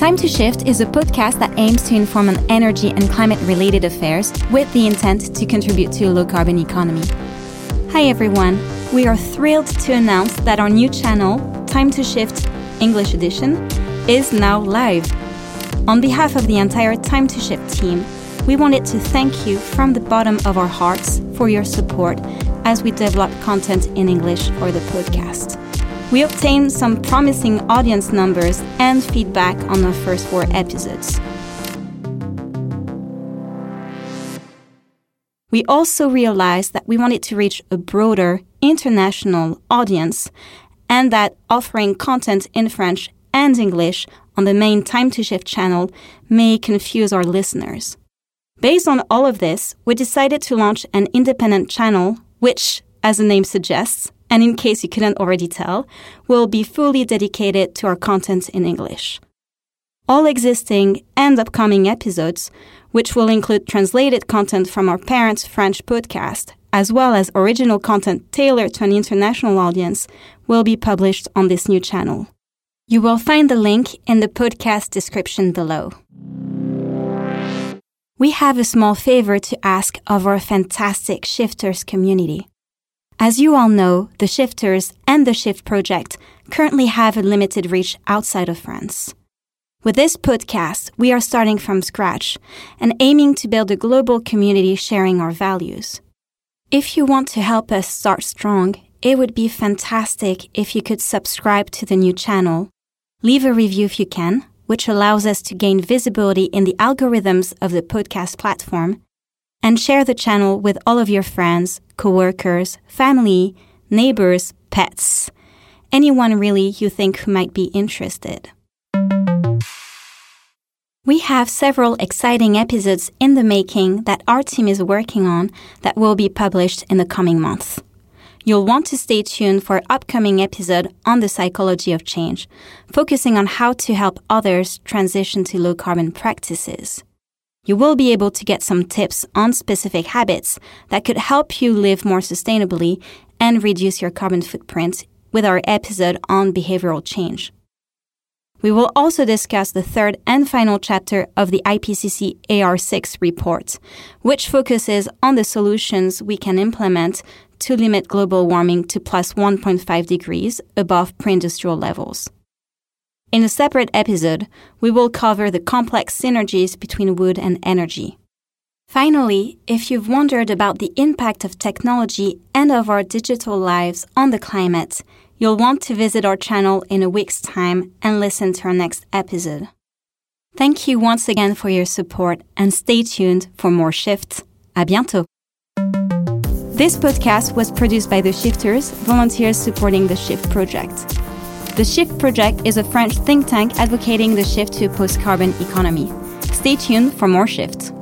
Time to Shift is a podcast that aims to inform on energy and climate related affairs with the intent to contribute to a low carbon economy. Hi everyone, we are thrilled to announce that our new channel, Time to Shift English Edition, is now live. On behalf of the entire Time to Shift team, we wanted to thank you from the bottom of our hearts for your support as we develop content in English for the podcast. We obtained some promising audience numbers and feedback on the first four episodes. We also realized that we wanted to reach a broader international audience and that offering content in French and English on the main Time to Shift channel may confuse our listeners. Based on all of this, we decided to launch an independent channel, which, as the name suggests, and in case you couldn't already tell, will be fully dedicated to our content in English. All existing and upcoming episodes, which will include translated content from our parents' French podcast, as well as original content tailored to an international audience, will be published on this new channel. You will find the link in the podcast description below. We have a small favor to ask of our fantastic Shifters community. As you all know, the Shifters and the Shift Project currently have a limited reach outside of France. With this podcast, we are starting from scratch and aiming to build a global community sharing our values. If you want to help us start strong, it would be fantastic if you could subscribe to the new channel, leave a review if you can, which allows us to gain visibility in the algorithms of the podcast platform, and share the channel with all of your friends, coworkers, family, neighbors, pets, anyone really you think who might be interested. We have several exciting episodes in the making that our team is working on that will be published in the coming months. You'll want to stay tuned for upcoming episode on the psychology of change, focusing on how to help others transition to low carbon practices you will be able to get some tips on specific habits that could help you live more sustainably and reduce your carbon footprint with our episode on behavioral change. We will also discuss the third and final chapter of the IPCC AR6 report, which focuses on the solutions we can implement to limit global warming to plus 1.5 degrees above pre industrial levels. In a separate episode, we will cover the complex synergies between wood and energy. Finally, if you've wondered about the impact of technology and of our digital lives on the climate, you'll want to visit our channel in a week's time and listen to our next episode. Thank you once again for your support and stay tuned for more shifts. À bientôt! This podcast was produced by the Shifters, volunteers supporting the Shift project. The Shift Project is a French think tank advocating the shift to a post carbon economy. Stay tuned for more shifts.